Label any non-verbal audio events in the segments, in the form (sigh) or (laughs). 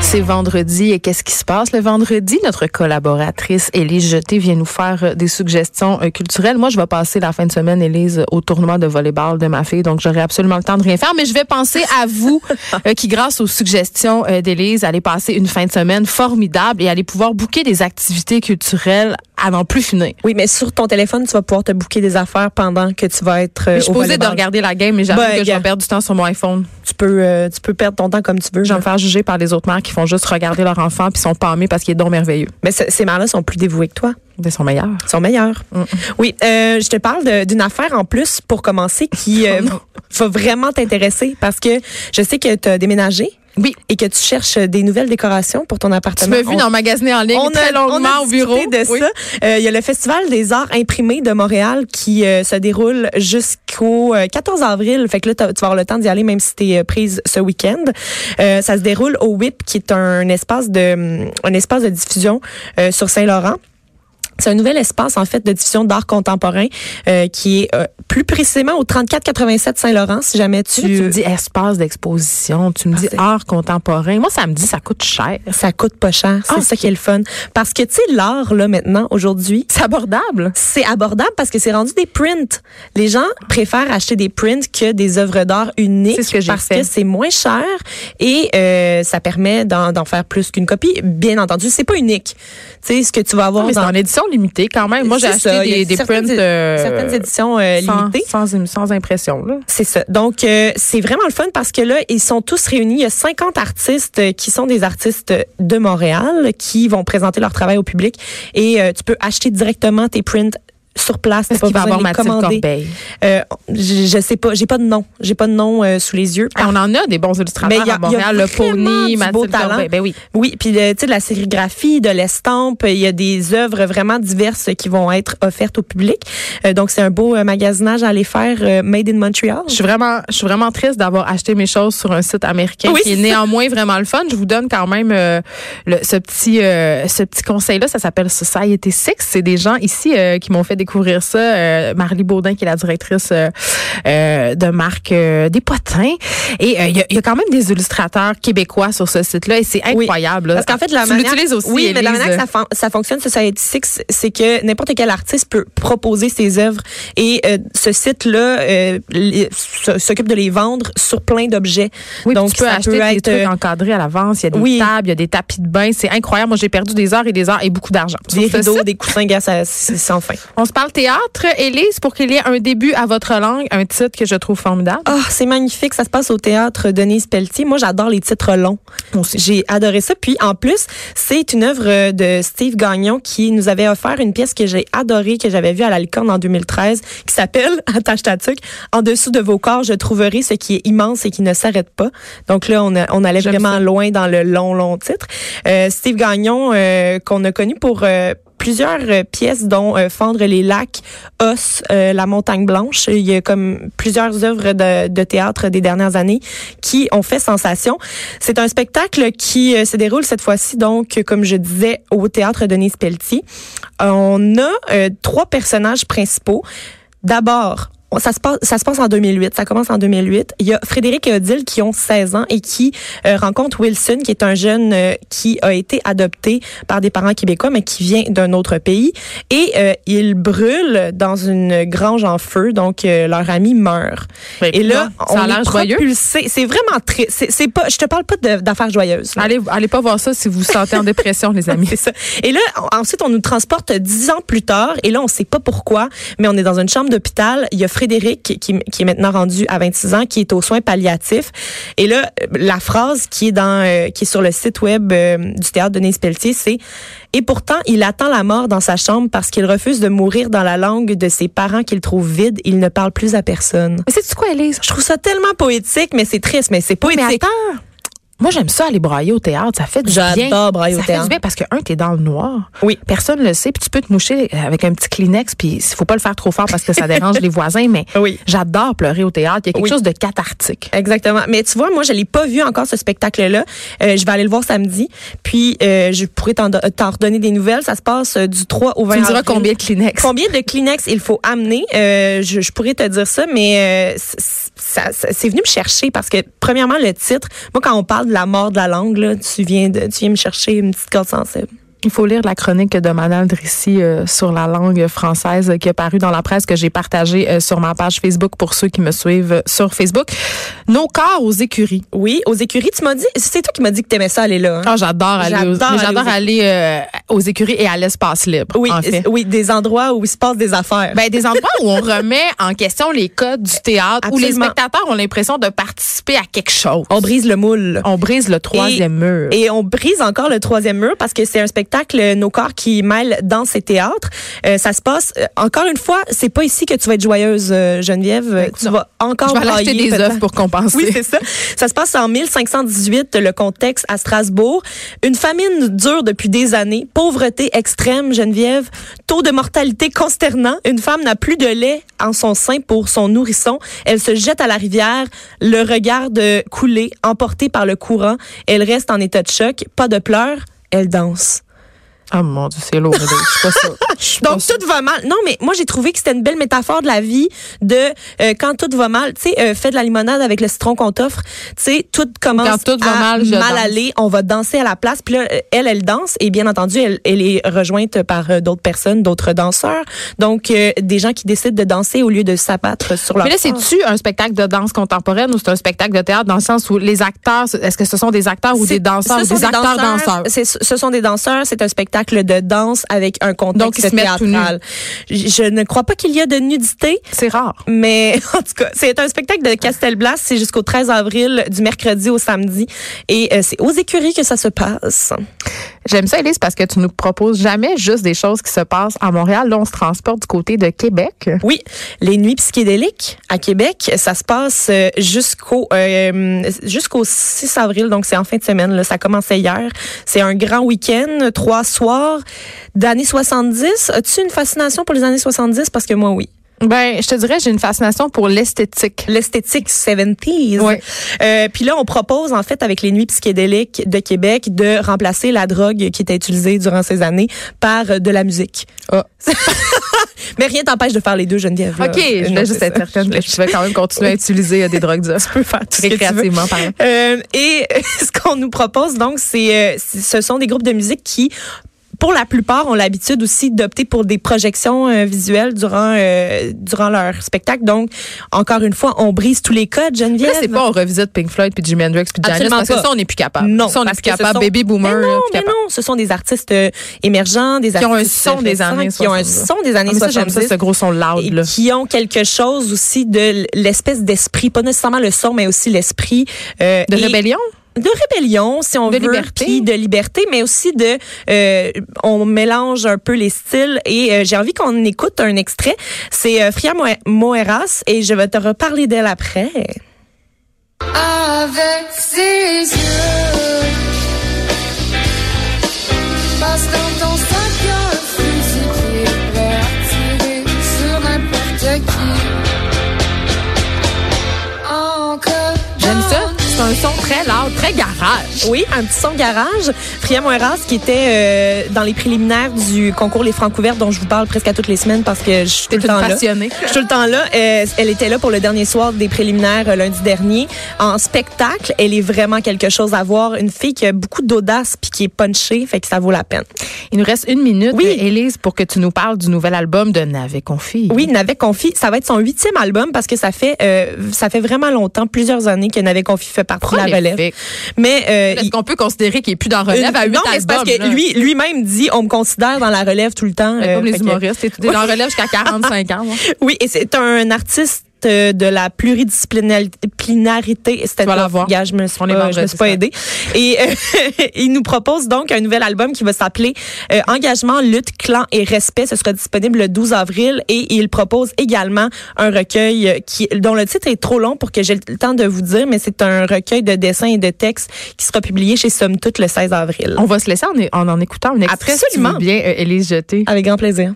C'est vendredi et qu'est-ce qui se passe le vendredi? Notre collaboratrice Élise Jeté vient nous faire euh, des suggestions euh, culturelles. Moi, je vais passer la fin de semaine, Élise, au tournoi de volleyball de ma fille, donc j'aurai absolument le temps de rien faire. Mais je vais penser à vous (laughs) euh, qui, grâce aux suggestions d'Élise, allez passer une fin de semaine formidable et allez pouvoir booker des activités culturelles n'en plus finir. Oui, mais sur ton téléphone, tu vas pouvoir te booker des affaires pendant que tu vas être. je suis posée de regarder la game, mais j'avoue Ben, que je vais perdre du temps sur mon iPhone. Tu peux, euh, tu peux perdre ton temps comme tu veux. Je vais me faire juger par les autres mères qui font juste regarder leur enfant puis sont pâmés parce qu'il est donc merveilleux. Mais ce- ces mères-là sont plus dévouées que toi. Ils sont meilleurs. Ils sont meilleurs. Oui, euh, je te parle d'une affaire en plus pour commencer qui euh, (laughs) va vraiment t'intéresser parce que je sais que tu as déménagé. Oui. Et que tu cherches des nouvelles décorations pour ton Tu appartement? m'as vu On- dans magasiner en ligne on très a, longuement on a au bureau. de Oui. ça. Euh, Il y a le Festival des arts imprimés de Montréal qui euh, se déroule jusqu'au euh, 14 avril. Fait que là, tu vas avoir le temps d'y aller même si tu es prise ce week-end. Euh, ça se déroule au WIP qui est un espace de, un espace de diffusion euh, sur Saint-Laurent. C'est un nouvel espace en fait de diffusion d'art contemporain euh, qui est euh, plus précisément au 3487 Saint-Laurent si jamais tu, Tu me dis espace d'exposition, tu me dis c'est- art contemporain. Moi, ça me dit ça coûte cher. ça coûte pas cher, c'est Ah, ça qui est le fun parce que tu sais l'art là maintenant aujourd'hui C'est abordable. c'est abordable parce que c'est rendu des prints. Les gens préfèrent acheter des prints que des œuvres d'art uniques ce que parce fait. que c'est moins cher et euh, ça permet d'en faire plus qu'une copie. Bien entendu, c'est pas unique. Tu sais ce que tu vas avoir Mais c'est dans en édition limitée quand même. Moi, j'ai acheté ça, des, des certaines prints euh, certaines éditions euh, sans, limitées. sans, sans impression. C'est ça. Donc, euh, c'est vraiment le fun parce que là, ils sont tous réunis. Il y a 50 artistes qui sont des artistes de Montréal qui vont présenter leur travail au public. Et tu peux acheter directement tes prints sur place. Est-ce pas qu'il va avoir Mathilde commander. Corbeil? Euh, je, je sais pas. J'ai pas de nom. J'ai pas de nom euh, sous les yeux. Ah, on en a des bons illustrateurs il y a- à Montréal. il y a Le Pony, du beau Mathilde talent. Corbeil. Ben oui. Oui, puis le- tu sais de la sérigraphie, de l'estampe, il y a des œuvres vraiment diverses qui vont être offertes au public. Euh, donc c'est un beau euh, magasinage à aller faire euh, made in Montreal. Je suis vraiment, je suis vraiment triste d'avoir acheté mes choses sur un site américain Oui, qui est néanmoins vraiment le fun. Je vous donne quand même euh, le- ce petit, euh, ce petit conseil-là. Ça s'appelle Society Six. C'est des gens ici euh, qui m'ont fait découvrir ça. Euh, Marlie Baudin, qui est la directrice euh, euh, de marque des potins. Et il y, a- il y a quand même des illustrateurs québécois sur ce site-là et c'est incroyable. Parce qu'en fait, la tu manière, aussi. oui, mais la manière que ça, fon- ça fonctionne, Society Six, c'est que n'importe quel artiste peut proposer ses œuvres et ce site-là s'occupe de les vendre sur plein d'objets. Oui, Donc, tu peux ça acheter peut des trucs encadrés à l'avance. Il y a des oui. tables, il y a des tapis de bain. C'est incroyable. Moi, j'ai perdu des heures et des heures et beaucoup d'argent. Des rideaux, des coussins, gars, ça, c'est sans fin. On se parle théâtre, Élise, pour qu'il y ait un début à votre langue, un titre que je trouve formidable. Oh, c'est magnifique. Ça se passe au théâtre Denise Pelletier. Moi, j'adore les titres longs. J'ai adoré ça. Puis, en plus, c'est une œuvre de Steve Gagnon qui nous avait offert une pièce que j'ai adorée, que j'avais vue à la Licorne en 2013, qui s'appelle, (laughs) attache ta tuque, En dessous de vos corps, je trouverai ce qui est immense et qui ne s'arrête pas. Donc là, on, a- on allait vraiment ça. loin dans le long, long titre. Euh, Steve Gagnon, euh, qu'on a connu pour... euh, plusieurs euh, pièces dont euh, Fendre les lacs, Os, euh, La montagne blanche. Il y a comme plusieurs œuvres de, de théâtre des dernières années qui ont fait sensation. C'est un spectacle qui se déroule cette fois-ci donc comme je disais au théâtre Denise Pelletier. On a trois personnages principaux. D'abord, ça se passe ça se passe en 2008, ça commence en 2008. Il y a Frédéric et Odile qui ont 16 ans et qui euh, rencontrent Wilson qui est un jeune euh, qui a été adopté par des parents québécois mais qui vient d'un autre pays et euh, ils brûlent dans une grange en feu donc euh, leur ami meurt. Et là, ça a on est joyeux. propulsé, c'est vraiment très c'est pas je te parle pas d'affaires joyeuses. là. Allez, allez pas voir ça si vous vous sentez en dépression, les amis. (laughs) Ça. Et là, ensuite, on nous transporte dix ans plus tard. Et là, on sait pas pourquoi, mais on est dans une chambre d'hôpital. Il y a Frédéric qui, qui, est maintenant rendu à 26 ans, qui est aux soins palliatifs. Et là, la phrase qui est dans, euh, qui est sur le site web euh, du théâtre de Denise Pelletier, c'est et pourtant, il attend la mort dans sa chambre parce qu'il refuse de mourir dans la langue de ses parents qu'il trouve vide. Il ne parle plus à personne. Mais c'est quoi, Élise? Je trouve ça tellement poétique, mais c'est triste, mais c'est Mais poétique. attends, Moi, j'aime ça aller brailler au théâtre. Ça fait du bien. J'adore brailler au ça fait théâtre. du bien parce que, un, t'es dans le noir. Oui. Personne le sait. Puis tu peux te moucher avec un petit Kleenex. Puis il faut pas le faire trop fort parce que ça dérange (laughs) les voisins. Mais Oui. j'adore pleurer au théâtre. Il y a quelque Oui. chose de cathartique. Exactement. Mais tu vois, moi, je l'ai pas vu encore ce spectacle-là. Euh, je vais aller le voir samedi. Puis, euh, je pourrais t'en t'en redonner des nouvelles. Ça se passe euh, du 3 au 20 Tu me diras combien de Kleenex? Combien de Kleenex il faut amener? Euh, je, je pourrais te dire ça, mais ça- c'est venu me chercher parce que, premièrement, le titre, moi, quand on parle de la mort de la langue, là, tu, viens de, tu viens me chercher une petite corde sensible. Il faut lire la chronique de Manal Drissi euh, sur la langue française qui est parue dans la presse que j'ai partagée euh, sur ma page Facebook pour ceux qui me suivent euh, sur Facebook. Nos corps aux écuries. Oui, aux écuries, tu m'as dit, c'est toi qui m'as dit que t'aimais ça aller là. hein? Ah, j'adore aller, aux, J'adore aller aller euh, aux écuries et à l'espace libre. oui, en fait. oui, des endroits où il se passe des affaires. Ben, des endroits où on remet en question les codes du théâtre, où les spectateurs ont l'impression de participer à quelque chose. on brise le moule. On brise le troisième mur. Et on brise encore le troisième mur parce que c'est un spectacle euh, Nos corps qui mêle danse et théâtre. Euh, ça se passe euh, encore une fois, c'est pas ici que tu vas être joyeuse euh, Geneviève, tu non. vas encore Je vais aller acheter brailler, des œufs pour compenser. Oui, c'est ça. Ça se passe en 1518, le contexte à Strasbourg. Une famine dure depuis des années. Pauvreté extrême, Geneviève. Taux de mortalité consternant. Une femme n'a plus de lait en son sein pour son nourrisson. Elle se jette à la rivière, le regarde couler, emportée par le courant. Elle reste en état de choc. Pas de pleurs. Elle danse. Oh mon Dieu, c'est lourd. Je suis pas sûre. Pas Donc sûre. tout va mal. Non, mais moi j'ai trouvé que c'était une belle métaphore de la vie de euh, quand tout va mal. Tu sais, euh, fais de la limonade avec le citron qu'on t'offre. Tu sais, tout commence Quand tout va à mal, je danse. aller. On va danser à la place. Puis là, elle, elle danse et bien entendu, elle, elle est rejointe par euh, d'autres personnes, d'autres danseurs. Donc euh, des gens qui décident de danser au lieu de s'abattre sur leur. Mais là, corps. c'est-tu un spectacle de danse contemporaine ou c'est un spectacle de théâtre dans le sens où les acteurs, est-ce que ce sont des acteurs ou C'est- des danseurs ou sont des acteurs danseurs? C'est- Ce sont des danseurs. C'est un spectacle de danse avec un contexte Donc, théâtral. Je je ne crois pas qu'il y a de nudité. C'est rare. Mais (laughs) en tout cas, c'est un spectacle de Castelblas. C'est jusqu'au 13 avril, du mercredi au samedi. Et euh, c'est aux écuries que ça se passe. J'aime ça, Elise, parce que tu nous proposes jamais juste des choses qui se passent à Montréal. Là, on se transporte du côté de Québec. Oui, les nuits psychédéliques à Québec, ça se passe euh, jusqu'au euh, jusqu'au 6 avril, donc c'est en fin de semaine. Là, ça commençait hier. C'est un grand week-end, trois soirs d'années 70. As-tu une fascination pour les années 70? Parce que moi, oui. Ben, je te dirais, j'ai une fascination pour l'esthétique. l'esthétique 70s. Ouais. Euh, puis là, on propose en fait avec les nuits psychédéliques de Québec de remplacer la drogue qui était utilisée durant ces années par euh, de la musique. Ah. (laughs) Mais rien t'empêche de faire les deux, Geneviève. OK, je voulais juste être certaine que quand même continuer à utiliser euh, des drogues dures. (laughs) Tu peux faire tout. Récréativement. Euh, et (laughs) ce qu'on nous propose, donc, c'est- ce sont des groupes de musique qui pour la plupart, ont l'habitude aussi d'opter pour des projections euh, visuelles durant euh, durant leur spectacle. Donc, encore une fois, on brise tous les codes, Geneviève. Là, c'est pas on revisite Pink Floyd puis Jimi Hendrix puis Janis parce que pas. ça on n'est plus capable. Non, ça on n'est plus que capable. sont- Baby boomer, Mais non, mais capable. non, ce sont des artistes euh, émergents, des Qui ont un artistes son des années qui ont un 70. son des années Ah, ça, j'aime 70 ça, ce gros son loud et là. qui ont quelque chose aussi de l'espèce d'esprit, pas nécessairement le son, mais aussi l'esprit euh, De et- rébellion? De rébellion, si on De veut, liberté. puis de liberté, mais aussi de, euh, on mélange un peu les styles. Et euh, j'ai envie qu'on écoute un extrait. C'est euh, Fria Moe- Moeras et je vais te reparler d'elle après. avec ses yeux. Passe dans ton sac un fusil qui est prêt à tirer sur n'importe qui. Encore. J'aime ça. C'est un son très loud, très garage. Oui, un petit son garage. Fria Moeras qui était euh, dans les préliminaires du concours Les Francs ouverts dont je vous parle presque à toutes les semaines parce que je suis tout le temps là. passionnée. Je suis tout le temps là. Euh, elle était là pour le dernier soir des préliminaires euh, lundi dernier. En spectacle, elle est vraiment quelque chose à voir. Une fille qui a beaucoup d'audace puis qui est punchée, fait que ça vaut la peine. Il nous reste une minute, Oui. Élise, pour que tu nous parles du nouvel album de Navet Confi. Oui, Navet Confi, ça va être son huitième album parce que ça fait ça fait vraiment longtemps, plusieurs années que Navet Confi fait partie de la relève. Mais euh, Est-ce qu'on peut considérer qu'il est plus dans relève? À huit non, mais c'est parce que là? lui lui-même dit on me considère dans la relève tout le temps. Ouais, euh, comme les fait que- humoristes, t'es dans relève jusqu'à (laughs) 45 ans. moi. Oui, et c'est un artiste de la pluridisciplinarité. C'était tough. voir. Gars, je me suis On pas, je me suis pas aidée. Et euh, (laughs) il nous propose donc un nouvel album qui va s'appeler euh, Engagement, lutte, clan et respect. Ce sera disponible le 12 avril et il propose également un recueil euh, qui dont le titre est trop long pour que j'ai le temps de vous dire, mais c'est un recueil de dessins et de textes qui sera publié chez Somme Toute le 16 avril. On va se laisser en en, en écoutant un extrait. si Absolument. veux bien, euh, Élise Jeté. Avec grand plaisir.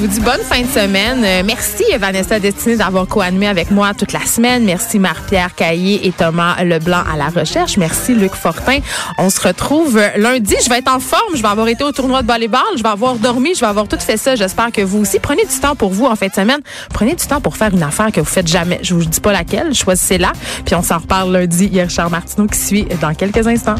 Vous dis bonne fin de semaine. Euh, merci Vanessa Destinée d'avoir co-animé avec moi toute la semaine. Merci Marie-Pierre Caillé et Thomas Leblanc à la recherche. Merci Luc Fortin. On se retrouve euh, lundi. Je vais être en forme. Je vais avoir été au tournoi de volleyball. Je vais avoir dormi. Je vais avoir tout fait ça. J'espère que vous aussi. Prenez du temps pour vous en fin de semaine. Prenez du temps pour faire une affaire que vous faites jamais. Je vous dis pas laquelle. Choisissez-la. Puis on s'en reparle lundi. Il y a Richard Martineau qui suit dans quelques instants.